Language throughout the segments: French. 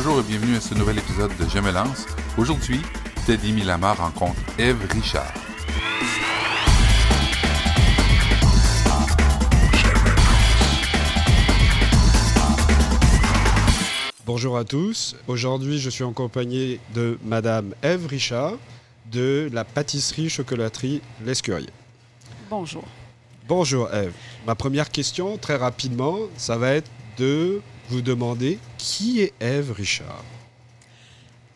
Bonjour et bienvenue à ce nouvel épisode de Je me lance. Aujourd'hui, Teddy Milama rencontre Eve Richard. Bonjour à tous. Aujourd'hui, je suis en compagnie de Madame Eve Richard de la pâtisserie chocolaterie L'Escurier. Bonjour. Bonjour Eve. Ma première question, très rapidement, ça va être de vous demander qui est Eve Richard?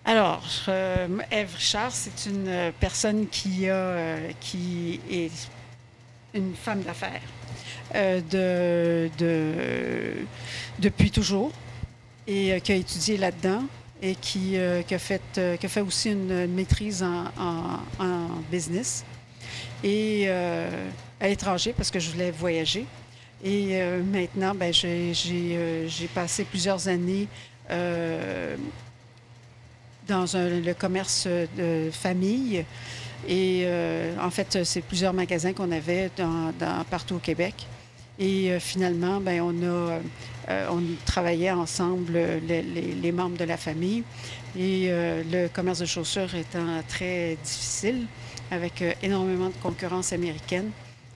Alors, euh, Eve Richard, c'est une euh, personne qui, a, euh, qui est une femme d'affaires euh, de, de- depuis toujours et qui a étudié là-dedans et qui, a fait, qui a fait aussi une maîtrise en, business et à l'étranger parce que je voulais voyager. Et euh, maintenant, ben, euh, j'ai passé plusieurs années euh, dans le commerce de famille. Et en fait, c'est plusieurs magasins qu'on avait partout au Québec. Et finalement, ben, on a on travaillait ensemble, les, les- membres de la famille. Et le commerce de chaussures étant très difficile, avec énormément de concurrence américaine.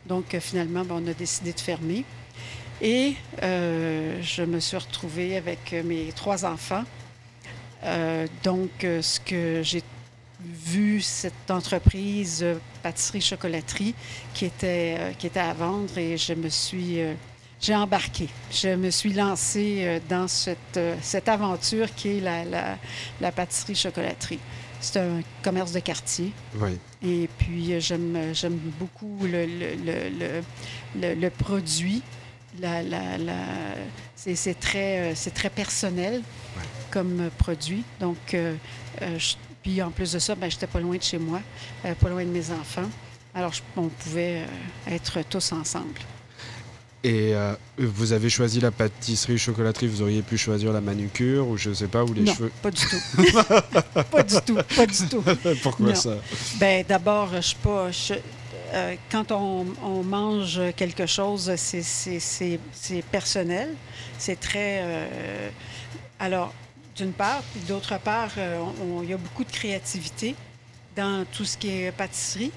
Donc, euh, finalement, ben, on a décidé de fermer. Et euh, je me suis retrouvée avec euh, mes trois enfants. Donc, ce que j'ai vu, cette entreprise pâtisserie-chocolaterie qui était, qui était à vendre et je me suis... j'ai embarqué. Je me suis lancée dans cette, cette aventure qui est la, la, la pâtisserie-chocolaterie. C'est un commerce de quartier. Oui. Et puis, euh, j'aime, j'aime beaucoup le, le, le, le- produit. La, la, la- c'est, c'est très, euh, c'est très personnel Ouais. comme euh, produit. Donc, euh, euh, je- puis en plus de ça, ben, j'étais pas loin de chez moi, euh, pas loin de mes enfants. Alors, je- on pouvait euh, être tous ensemble. Et euh, vous avez choisi la pâtisserie chocolaterie, vous auriez pu choisir la manucure ou je sais pas, ou les non, cheveux. pas du tout. pas du tout, pas du tout. Pourquoi Non. ça? Ben d'abord, je suis pas. je- euh, quand on, on mange quelque chose, c'est- personnel. C'est très. euh, alors, d'une part, puis d'autre part, il y a beaucoup de créativité dans tout ce qui est pâtisserie.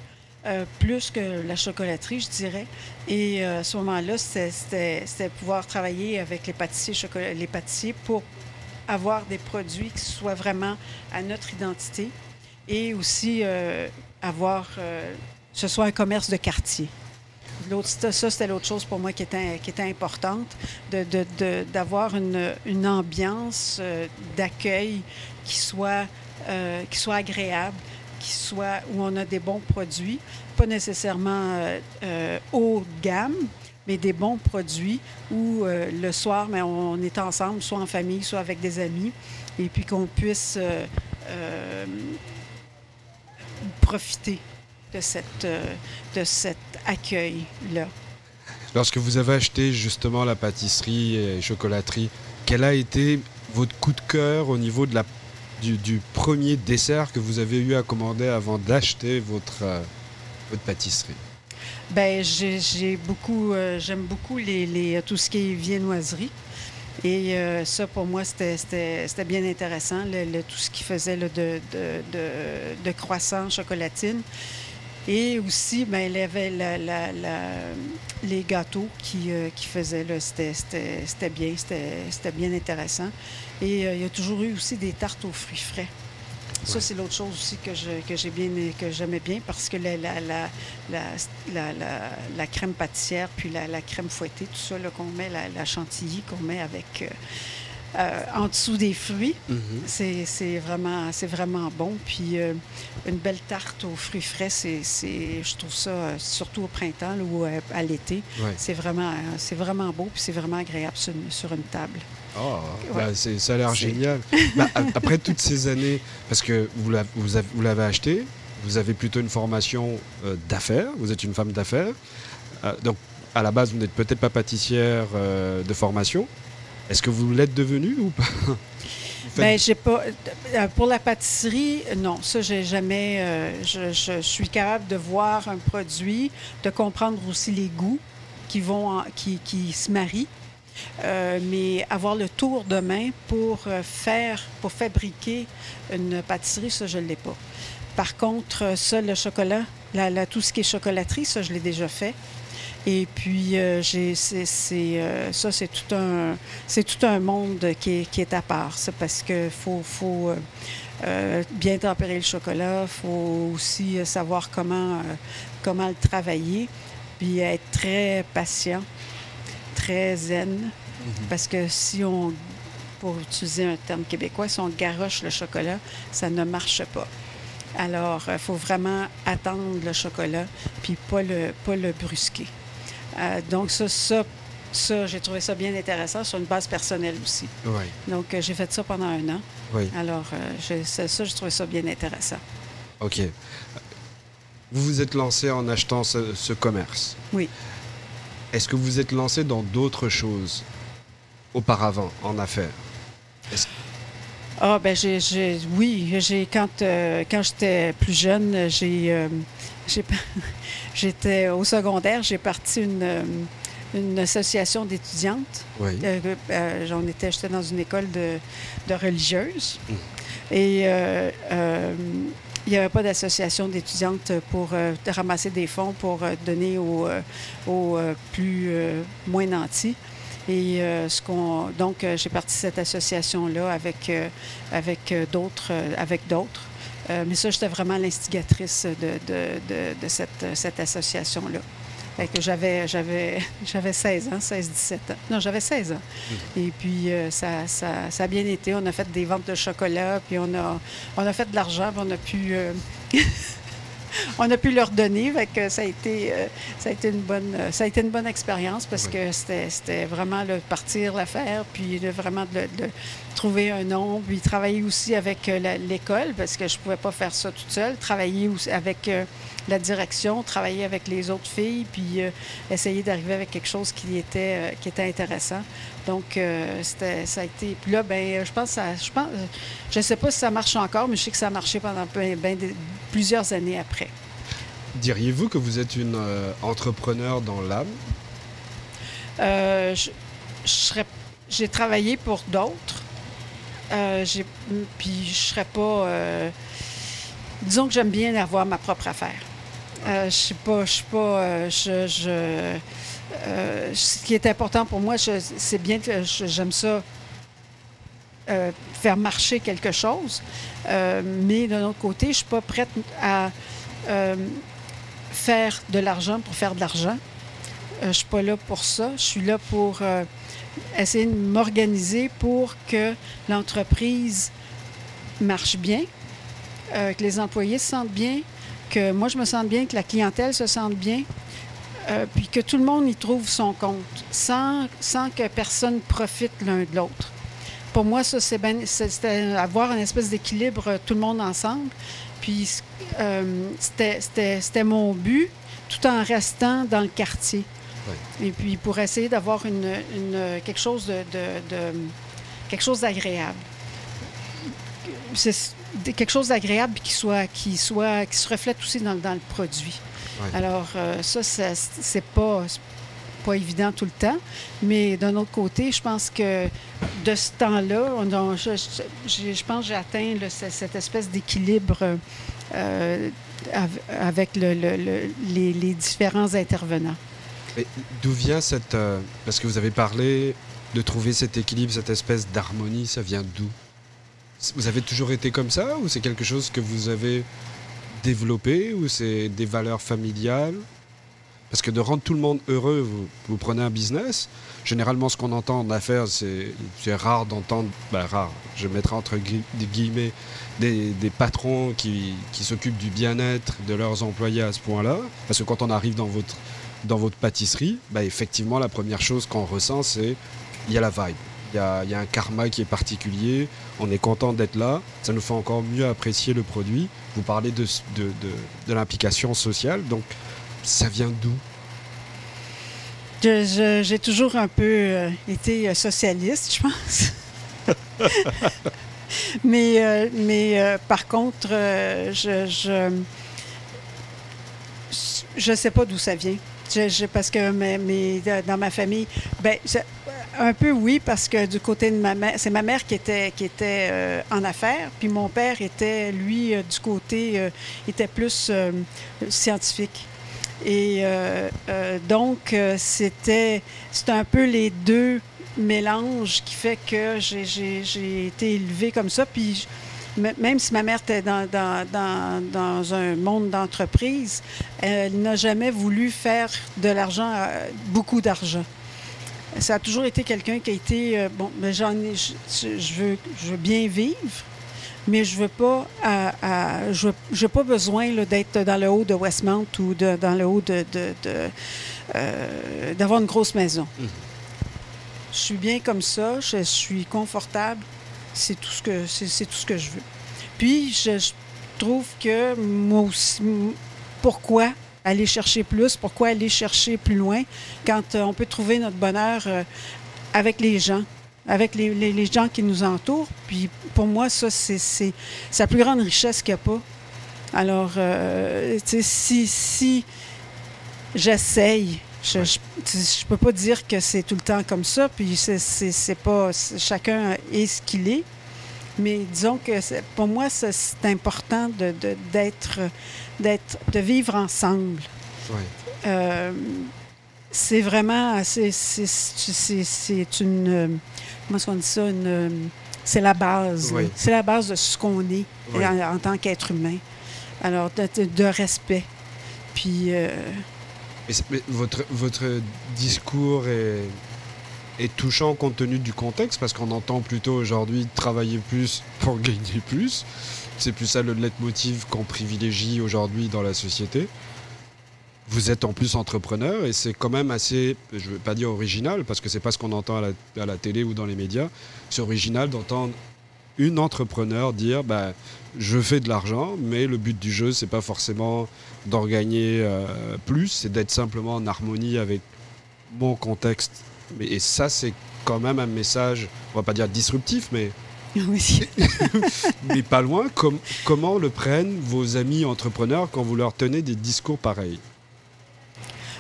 Euh, plus que la chocolaterie, je dirais. Et euh, à ce moment-là, c'était- pouvoir travailler avec les pâtissiers, pour avoir des produits qui soient vraiment à notre identité et aussi euh, avoir ce soit un commerce de quartier. Ça, c'était l'autre chose pour moi qui était, importante, d'avoir une, ambiance d'accueil qui soit agréable, qui soit où on a des bons produits, pas nécessairement euh, euh, haut gamme, mais des bons produits où euh, le soir, mais on est ensemble, soit en famille, soit avec des amis, et puis qu'on puisse euh, profiter de, cette, de cet accueil-là. Lorsque vous avez acheté justement la pâtisserie et chocolaterie, quel a été votre coup de cœur au niveau de la, du, premier dessert que vous avez eu à commander avant d'acheter votre, euh, pâtisserie Ben, j'ai beaucoup, euh, j'aime beaucoup les, les- tout ce qui est viennoiserie. Et euh, ça, pour moi, c'était- bien intéressant, tout ce qui faisait de, de, de, chocolatine. Et aussi, ben, il y avait la- la- la- les gâteaux qui, euh, qui faisaient, c'était bien, c'était bien intéressant. Et euh, il y a toujours eu aussi des tartes aux fruits frais. Ça, Ouais. c'est l'autre chose aussi que je- que j'ai bien que j'aimais bien parce que la, la, la, la, crème pâtissière puis la, crème fouettée, tout ça qu'on met, la, la chantilly qu'on met avec euh, euh, en dessous des fruits, c'est c'est vraiment, bon. Puis euh, une belle tarte aux fruits frais, c'est, je trouve ça, euh, surtout au printemps là, ou à l'été, Ouais. c'est vraiment, vraiment beau puis c'est vraiment agréable sur une, sur une table. Oh, Ouais. bah, c'est- ça a l'air génial. Bah, a- après toutes ces années, parce que vous l'avez, acheté, vous avez plutôt une formation euh, d'affaires, vous êtes une femme d'affaires. Donc, à la base, vous n'êtes peut-être pas pâtissière de formation. Est-ce que vous l'êtes devenue ou pas? Ben, j'ai pas. euh, Pour la pâtisserie, non, ça, j'ai jamais. euh, je, suis capable de voir un produit, de comprendre aussi les goûts qui vont, qui, qui se marient. Euh, mais avoir le tour de main pour faire, pour fabriquer une pâtisserie, ça, je ne l'ai pas. Par contre, ça, le chocolat, la- la- tout ce qui est chocolaterie, ça, je l'ai déjà fait. Et puis, euh, j'ai, c'est, c'est, euh, ça, c'est tout un, c'est tout un monde qui est, qui est à part. C'est parce qu'il faut, faut euh, bien tempérer le chocolat, il faut aussi savoir comment, comment le travailler, puis être très patient, très zen. Parce que si on, pour utiliser un terme québécois, si on garoche le chocolat, ça ne marche pas. Alors, il faut vraiment attendre le chocolat, puis pas le, pas le brusquer. Euh, donc, ça, ça, ça j'ai trouvé ça bien intéressant sur une base personnelle aussi. Oui, Donc, euh, j'ai fait ça pendant un an. oui. Alors, euh, ça, ça, j'ai trouvé ça bien intéressant. Ok. Vous vous êtes lancé en achetant ce, ce commerce. Oui. Est-ce que vous vous êtes lancé dans d'autres choses auparavant en affaires? Ah, ben, j'ai, j'ai- oui, j'ai, quand, euh, quand j'étais plus jeune, j'ai, euh, j'ai- j'étais au secondaire, j'ai parti une, euh, une association d'étudiantes. Oui. Euh, j'en étais, j'étais dans une école de, de religieuses. Mm. Et il n'y avait pas d'association d'étudiantes pour euh, ramasser des fonds pour donner aux, aux, plus euh, moins nantis. Et euh, ce qu'on, donc, euh, j'ai parti de cette association-là avec, euh, avec d'autres. avec d'autres. Mais ça, j'étais vraiment l'instigatrice de, de, de, de cette, cette association-là. Fait que j'avais, j'avais, j'avais 16 ans, 16-17 ans. Non, j'avais 16 ans. Et puis, euh, ça, ça, ça a bien été. On a fait des ventes de chocolat, puis on a, on a fait de l'argent, puis on a pu... euh, On a pu leur donner, que ça a été, ça a été une bonne, ça a été une bonne expérience parce Oui. que c'était, c'était vraiment le partir l'affaire, puis vraiment de, de trouver un nom, puis travailler aussi avec euh, l'école parce que je pouvais pas faire ça toute seule, travailler aussi avec euh, la direction, travailler avec les autres filles, puis euh, essayer d'arriver avec quelque chose qui était, euh, qui était intéressant. Donc, euh, c'était, ça a été. Puis là, ben, je pense, ça, je pense, je sais pas si ça marche encore, mais je sais que ça a marché pendant ben- ben des- plusieurs années après. Diriez-vous que vous êtes une entrepreneur dans l'âme? Je- je serais- j'ai travaillé pour d'autres. J'ai- puis je serais pas. disons que j'aime bien avoir ma propre affaire. Euh, je sais pas, je suis pas. euh, je, je- euh, ce qui est important pour moi, c'est bien que j'aime ça. euh, faire marcher quelque chose. Mais d'un autre côté, je suis pas prête à faire de l'argent pour faire de l'argent. Je suis pas là pour ça. Je suis là pour essayer de m'organiser pour que l'entreprise marche bien, que les employés se sentent bien, que moi je me sente bien, que la clientèle se sente bien, euh, puis que tout le monde y trouve son compte, sans, sans que personne profite l'un de l'autre. Pour moi, ça, c'est ben- avoir une espèce d'équilibre, euh, tout le monde ensemble. Puis euh, c'était- c'était c'était mon but, tout en restant dans le quartier. Et puis pour essayer d'avoir une, une- quelque chose de, de- de- quelque chose d'agréable. Quelque chose d'agréable qui soit qui soit qui se reflète aussi dans, dans le produit. Ouais. Alors euh, ça, ça, c'est pas pas évident tout le temps, mais d'un autre côté, je pense que de ce temps-là, je, je- j'ai- je pense que j'ai atteint cette espèce d'équilibre euh, av- avec le- le- le- les, les différents intervenants. D'où vient cette... euh, parce que vous avez parlé de trouver cet équilibre, cette espèce d'harmonie, ça vient d'où? Vous avez toujours été comme ça ou c'est quelque chose que vous avez développé ou c'est des valeurs familiales? Parce que de rendre tout le monde heureux, vous, prenez un business. Généralement, ce qu'on entend en affaires, c'est rare d'entendre, ben, rare, je mettrai entre guillemets, des, patrons qui, qui s'occupent du bien-être de leurs employés à ce point-là. Parce que quand on arrive dans votre dans votre pâtisserie, bah, effectivement, la première chose qu'on ressent, c'est il y a la vibe. Il y a, un karma qui est particulier. On est content d'être là. Ça nous fait encore mieux apprécier le produit. Vous parlez de, de, de, de l'implication sociale. Donc, ça vient d'où? J'ai toujours un peu euh, été euh, socialiste, je pense. mais euh, mais par contre, je, je je sais pas d'où ça vient. Parce que mes- mes- dans ma famille, ben, un peu oui, parce que du côté de ma mère, c'est ma mère qui était, qui était euh, en affaires, puis mon père était, lui, euh, du côté, euh, était plus scientifique. Et donc, c'était, c'était un peu les deux mélanges qui fait que j'ai, été élevée comme ça. Puis, même si ma mère était dans, dans, un monde d'entreprise, elle n'a jamais voulu faire de l'argent, beaucoup d'argent. Ça a toujours été quelqu'un qui a été euh, bon. Mais j'en ai, je, veux, je veux bien vivre, mais je veux pas, à- à- je, veux- j'ai pas besoin là, d'être dans le haut de Westmount ou de- dans le haut de, de- de, euh, d'avoir une grosse maison. Je suis bien comme ça, je suis confortable. C'est tout ce que c'est, c'est tout ce que je veux. Puis je, je trouve que moi aussi, pourquoi aller chercher plus, pourquoi aller chercher plus loin quand euh, on peut trouver notre bonheur euh, avec les gens, avec les, les- les gens qui nous entourent. Puis pour moi, ça, c'est, la plus grande richesse qu'il n'y a pas. Alors, euh, tu sais, si, si j'essaye, je ne peux pas dire que c'est tout le temps comme ça, puis c'est, pas... chacun est ce qu'il est. Mais disons que pour moi, c'est important de, de- d'être, d'être, de vivre ensemble. Euh, c'est vraiment, c'est, c'est, c'est, c'est une, comment est-ce qu'on dit ça, une, c'est la base. Oui. C'est la base de ce qu'on est Oui. en, en tant qu'être humain. Alors, de, respect. Puis, euh, Mais c'est- mais votre, votre discours est, est touchant compte tenu du contexte, parce qu'on entend plutôt aujourd'hui travailler plus pour gagner plus. C'est plus ça le leitmotiv qu'on privilégie aujourd'hui dans la société. Vous êtes en plus entrepreneur et c'est quand même assez, je ne veux pas dire original, parce que c'est pas ce qu'on entend à la, à la télé ou dans les médias. C'est original d'entendre une entrepreneur dire bah, je fais de l'argent, mais le but du jeu, c'est pas forcément d'en gagner euh, plus, c'est d'être simplement en harmonie avec mon contexte. Mais, et ça, c'est quand même un message, on va pas dire disruptif, mais, oui. mais pas loin. Com- comment le prennent vos amis entrepreneurs quand vous leur tenez des discours pareils?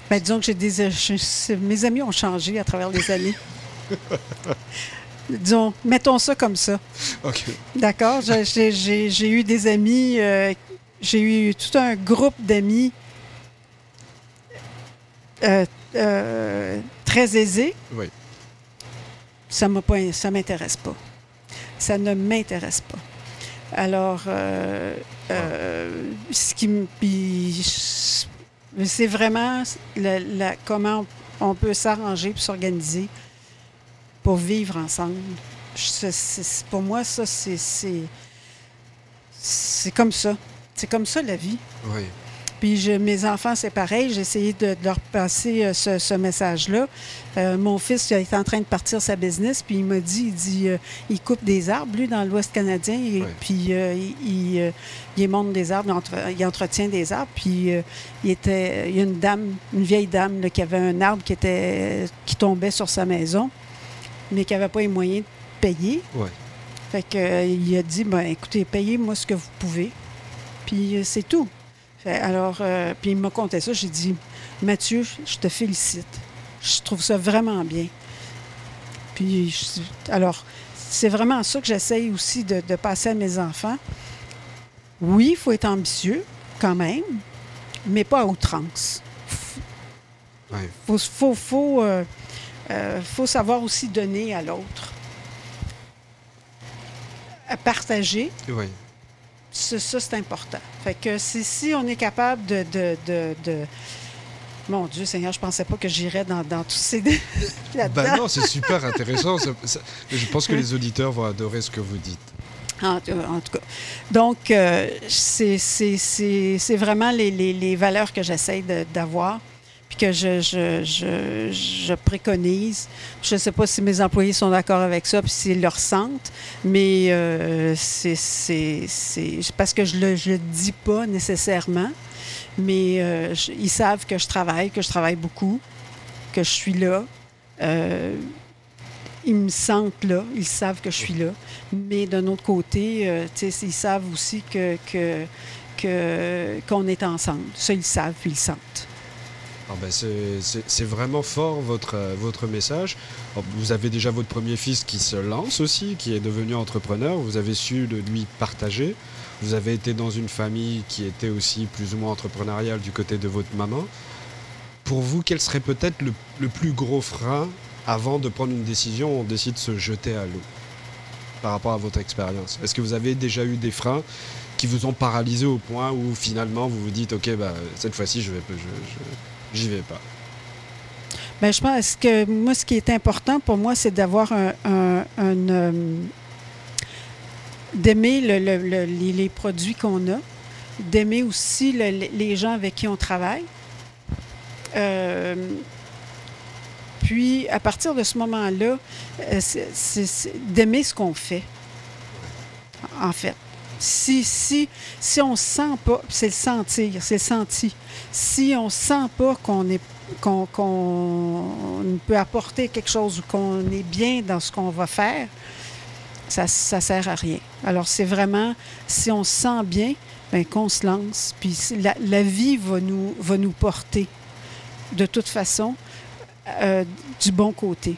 Ben, disons que j'ai des, je- c'est- mes amis ont changé à travers les années. disons, mettons ça comme ça. Ok. D'accord? J'ai eu des amis, euh, j'ai eu tout un groupe d'amis euh, euh, très aisés. Oui. Ça m'a pas, ça m'intéresse pas. Ça ne m'intéresse pas. Alors, euh, euh, ce qui puis, c'est vraiment la- la- comment on peut s'arranger pour s'organiser pour vivre ensemble. Je- pour moi, ça, c'est comme ça. C'est comme ça la vie. Oui. Puis je- mes enfants, c'est pareil. J'ai essayé de, de leur passer euh, ce, ce message-là. Euh, mon fils il est en train de partir sa business, puis il m'a dit, il dit, euh, il coupe des arbres, lui, dans l'Ouest canadien, et, puis euh, il, il, il monte des arbres, il, entre- il entretient des arbres, puis il était, il y a une dame, une vieille dame, là, qui avait un arbre qui était, qui tombait sur sa maison, mais qui n'avait pas les moyens de payer. Ouais. Fait que, il a dit, ben, écoutez, payez-moi ce que vous pouvez, puis c'est tout. Fait, alors, euh, puis il m'a conté ça. J'ai dit, Mathieu, je te félicite. Je trouve ça vraiment bien. Puis, je- alors, c'est vraiment ça que j'essaye aussi de, de passer à mes enfants. Oui, il faut être ambitieux, quand même, mais pas à outrance. Ouais. Il faut, faut, faut, euh, euh, faut savoir aussi donner à l'autre. À partager, Oui. Ça, ça, c'est important. Fait que si, si on est capable de, de, de- de- Mon Dieu Seigneur, je pensais pas que j'irais dans, dans tous ces... Bah non, c'est super intéressant. Ça- ça- je pense que les auditeurs vont adorer ce que vous dites. En, tout- en tout cas. Donc, euh, c'est vraiment les, les- les valeurs que j'essaie d'avoir, que je, je, je, je préconise. Je ne sais pas si mes employés sont d'accord avec ça, puis s'ils le ressentent, mais euh, c'est parce que je ne le, je le dis pas nécessairement, mais euh, ils savent que je travaille, que je travaille beaucoup, que je suis là. Euh, ils me sentent là, ils savent que je suis là. Mais d'un autre côté, euh, ils savent aussi que, que, qu'on est ensemble. Ça, ils savent, puis ils sentent. Ah ben, c'est- vraiment fort votre, euh, votre message. Vous avez déjà votre premier fils qui se lance aussi, qui est devenu entrepreneur. Vous avez su le lui partager. Vous avez été dans une famille qui était aussi plus ou moins entrepreneuriale du côté de votre maman. Pour vous, quel serait peut-être le, plus gros frein avant de prendre une décision où on décide de se jeter à l'eau par rapport à votre expérience? Est-ce que vous avez déjà eu des freins qui vous ont paralysé au point où finalement vous vous dites ok bah cette fois-ci je vais j'y vais pas Ben, je pense que moi, ce qui est important pour moi, c'est d'avoir un, euh, d'aimer le- le- le- les, produits qu'on a, d'aimer aussi le- le- les gens avec qui on travaille. Euh, puis, à partir de ce moment-là, euh, c'est d'aimer ce qu'on fait, en fait. Si, on sent pas, c'est le sentir, c'est le senti. Si on sent pas qu'on peut apporter quelque chose ou qu'on est bien dans ce qu'on va faire, ça ne sert à rien. Alors, c'est vraiment, si on se sent bien, ben, qu'on se lance. Puis la, vie va nous, porter, de toute façon, euh, du bon côté.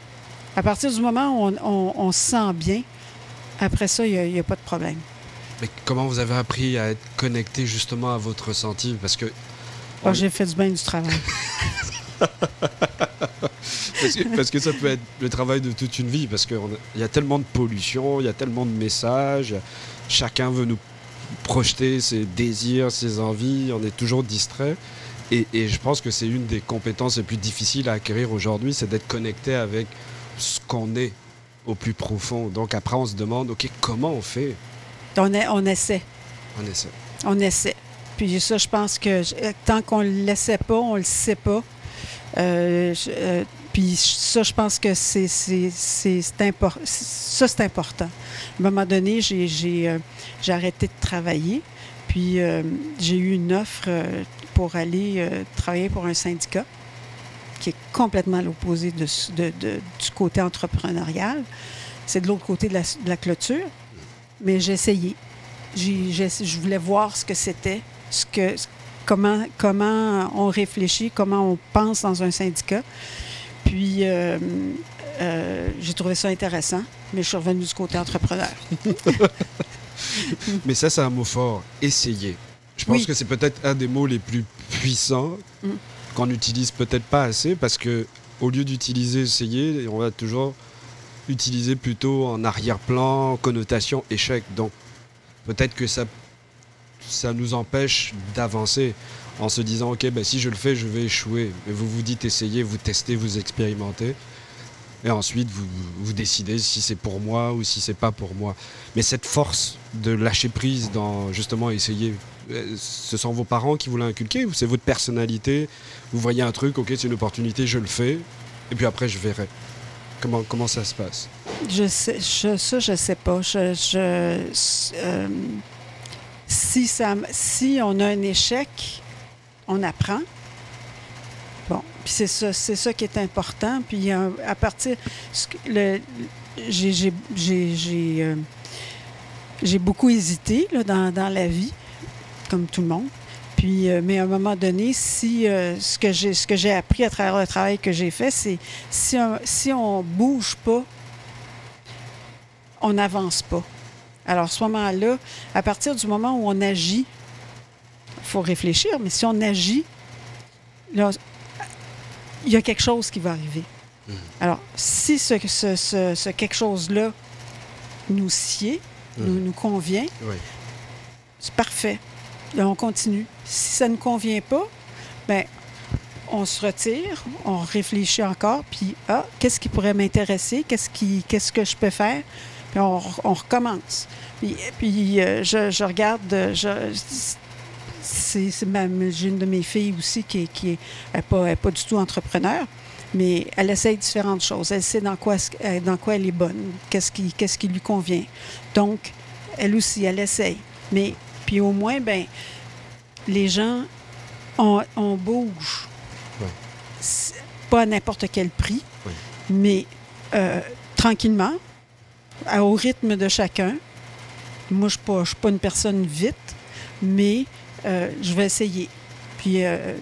À partir du moment où on se sent bien, après ça, il n'y a, pas de problème. Mais comment vous avez appris à être connecté justement à votre ressenti? Parce que on- J'ai fait du bien du travail. parce que, parce que ça peut être le travail de toute une vie, parce qu'il y a tellement de pollution, il y a tellement de messages, chacun veut nous projeter ses désirs, ses envies, on est toujours distrait. Et, et je pense que c'est une des compétences les plus difficiles à acquérir aujourd'hui, c'est d'être connecté avec ce qu'on est au plus profond. Donc après, on se demande, OK, comment on fait On, essaie. On essaie. On essaie. Puis ça, je pense que je- tant qu'on ne le laissait pas, on ne le sait pas. Euh, je- euh, puis ça, je pense que c'est, impor- ça, c'est important. À un moment donné, j'ai, j'ai, euh, j'ai arrêté de travailler. Puis euh, j'ai eu une offre euh, pour aller euh, travailler pour un syndicat qui est complètement à l'opposé de, ce- de- de- du côté entrepreneurial. C'est de l'autre côté de la, de la clôture. Mais j'ai essayé. Je voulais voir ce que c'était, ce que, comment, comment on réfléchit, comment on pense dans un syndicat. Puis, euh, euh, j'ai trouvé ça intéressant, mais je suis revenue du côté entrepreneur. Mais ça, c'est un mot fort. Essayer. Je pense Oui. que c'est peut-être un des mots les plus puissants Mm. qu'on n'utilise peut-être pas assez parce que au lieu d'utiliser essayer, on va toujours utiliser plutôt en arrière-plan, connotation échec. Donc peut-être que ça, ça nous empêche d'avancer en se disant ok, ben, si je le fais, je vais échouer. Mais vous vous dites essayez, vous testez, vous expérimentez. Et ensuite, vous, vous décidez si c'est pour moi ou si c'est pas pour moi. Mais cette force de lâcher prise dans justement essayer, euh, ce sont vos parents qui vous l'ont inculqué ou c'est votre personnalité? Vous voyez un truc, ok, c'est une opportunité, je le fais, et puis après je verrai. Comment, ça se passe? Je sais, je, ça, je sais pas. Euh, si, on a un échec, on apprend. Bon, puis c'est ça, qui est important. Puis à partir, euh, j'ai beaucoup hésité dans la vie, comme tout le monde. Puis, euh, mais à un moment donné, si euh, ce que j'ai ce que j'ai appris à travers le travail que j'ai fait, c'est si on, si on bouge pas, on n'avance pas. Alors, à ce moment-là, à partir du moment où on agit, il faut réfléchir, mais si on agit, là, il y a quelque chose qui va arriver. Mhm. Alors, si ce, ce- ce- ce quelque chose-là nous sied, nous, Mhm. nous convient, Oui. c'est parfait. Là, on continue. Si ça ne convient pas, ben on se retire, on réfléchit encore, puis ah, qu'est-ce qui pourrait m'intéresser, qu'est-ce qui, qu'est-ce que je peux faire, puis on, on recommence. Puis, puis euh, je, je regarde, je, c'est, j'ai une de mes filles aussi qui qui est, elle est pas, est pas du tout entrepreneur, mais elle essaye différentes choses. Elle sait dans quoi, dans quoi elle est bonne, qu'est-ce qui, qu'est-ce qui lui convient. Donc, elle aussi, elle essaye. Mais puis au moins, ben, les gens, on, on bouge. Pas à n'importe quel prix, Oui. mais euh, tranquillement, à- au rythme de chacun. Moi, je ne suis pas une personne vite, mais euh, je vais essayer. Puis, euh,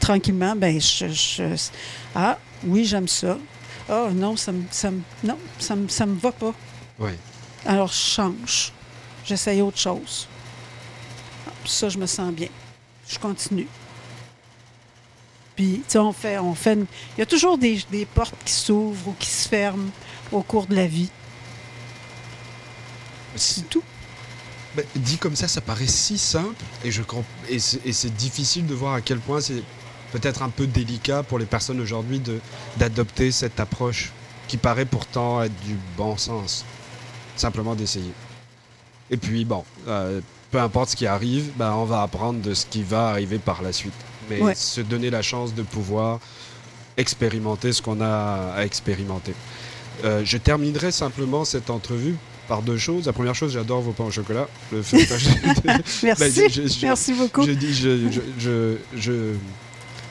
tranquillement, ben, je, je- ah, oui, j'aime ça. Ah, non, ça me, ça me- non, ça me, ça me va pas. Oui. Alors, je change. J'essaye autre chose. Ça, je me sens bien. Je continue. Puis, tu sais, on fait, on fait. Il y a toujours des, des portes qui s'ouvrent ou qui se ferment au cours de la vie. C'est tout. Ben, dit comme ça, ça paraît si simple et, je et c'est difficile de voir à quel point c'est peut-être un peu délicat pour les personnes aujourd'hui d'adopter cette approche qui paraît pourtant être du bon sens. Simplement d'essayer. Et puis, bon, euh, peu importe ce qui arrive, ben, on va apprendre de ce qui va arriver par la suite. Mais Ouais. se donner la chance de pouvoir expérimenter ce qu'on a à expérimenter. Euh, je terminerai simplement cette entrevue par deux choses. La première chose, j'adore vos pains au chocolat. Le. Merci. Ben, je- je- je- Merci beaucoup.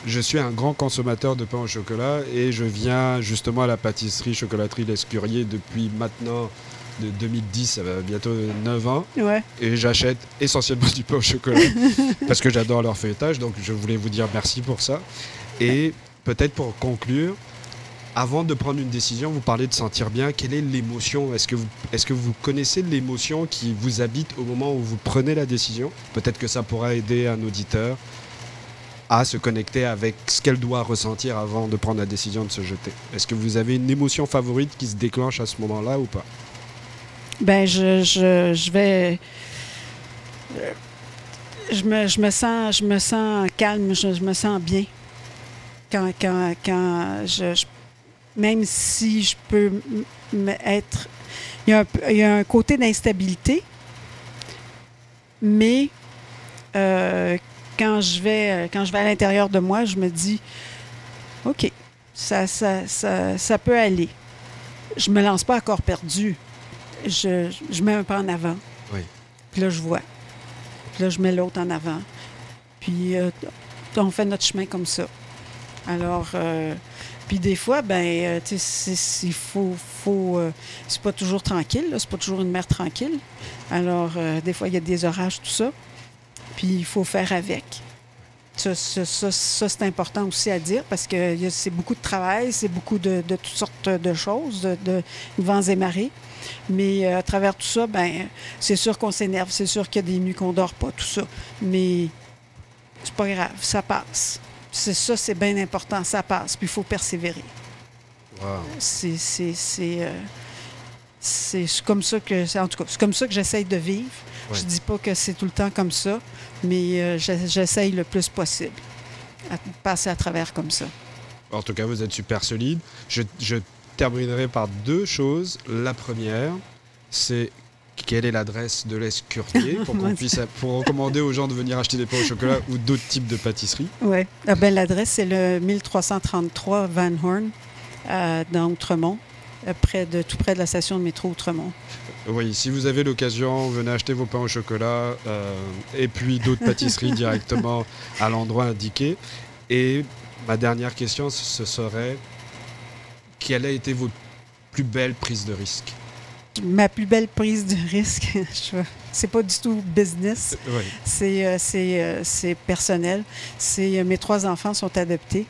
je suis un grand consommateur de pain au chocolat et je viens justement à la pâtisserie chocolaterie L'Escurier depuis maintenant de 2010, ça va bientôt 9 ans, Ouais. et j'achète essentiellement du pain au chocolat parce que j'adore leur feuilletage, donc je voulais vous dire merci pour ça. Et peut-être pour conclure, avant de prendre une décision, vous parlez de sentir bien. Quelle est l'émotion? Est-ce que, vous, est-ce que vous connaissez l'émotion qui vous habite au moment où vous prenez la décision? Peut-être que ça pourra aider un auditeur à se connecter avec ce qu'elle doit ressentir avant de prendre la décision de se jeter. Est-ce que vous avez une émotion favorite qui se déclenche à ce moment-là ou pas? Ben, je, je, je vais. Je me, je, me sens, je me sens calme, je, me sens bien. Quand, quand, quand je, Même si je peux être. Il y, a un, il y a un côté d'instabilité, mais euh, quand, je vais, quand je vais à l'intérieur de moi, je me dis OK, ça, ça, ça, ça peut aller. Je me lance pas à corps perdu je, je mets un pas en avant. Oui. Puis là, je vois. Puis là, je mets l'autre en avant. Puis euh, on fait notre chemin comme ça. Alors, euh, puis des fois, ben, euh, tu sais, il faut, faut euh, c'est pas toujours tranquille, c'est pas toujours une mer tranquille. Alors, des fois, il y a des orages, tout ça. Puis il faut faire avec. Ça, ça, ça, ça, c'est important aussi à dire parce que c'est beaucoup de travail, c'est beaucoup de, de toutes sortes de choses, de, de vents et marées. Mais euh, à travers tout ça, ben, c'est sûr qu'on s'énerve, c'est sûr qu'il y a des nuits qu'on dort pas, tout ça. Mais c'est pas grave, ça passe. C'est ça, c'est bien important, ça passe. Puis il faut persévérer. Wow. C'est, c'est, euh, comme ça que, en tout cas, c'est comme ça que j'essaye de vivre. Ouais. Je dis pas que c'est tout le temps comme ça, mais euh, j'e- j'essaye le plus possible à passer à travers comme ça. En tout cas, vous êtes super solide. Je, je terminerai par deux choses. La première, c'est quelle est l'adresse de l'escurier pour qu'on puisse pour recommander aux gens de venir acheter des pains au chocolat ou d'autres types de pâtisseries. Oui. Ah ben, L'adresse, c'est le 1333 Van Horn, euh, dans Outremont, euh, près de, tout près de la station de métro Outremont. Oui, si vous avez l'occasion, venez acheter vos pains au chocolat euh, et puis d'autres pâtisseries directement à l'endroit indiqué. Et ma dernière question, ce serait quelle a été votre plus belle prise de risque? Ma plus belle prise de risque, c'est pas du tout business, Oui. c'est euh, c'est, euh, c'est personnel. C'est euh, mes trois enfants sont adoptés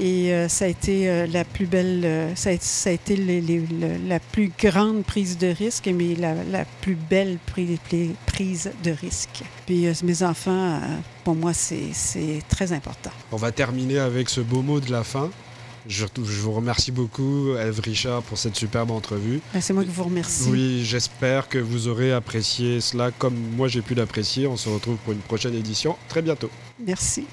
et euh, ça a été euh, la plus belle, euh, ça, a, ça a été les- les- le- la plus grande prise de risque, mais la, la plus belle pri- pri- prise de risque. Puis euh, mes enfants, euh, pour moi, c'est très important. On va terminer avec ce beau mot de la fin. Je, je vous remercie beaucoup, Eve Richard, pour cette superbe entrevue. Ben, C'est moi qui vous remercie. Oui, j'espère que vous aurez apprécié cela comme moi j'ai pu l'apprécier. On se retrouve pour une prochaine édition très bientôt. Merci.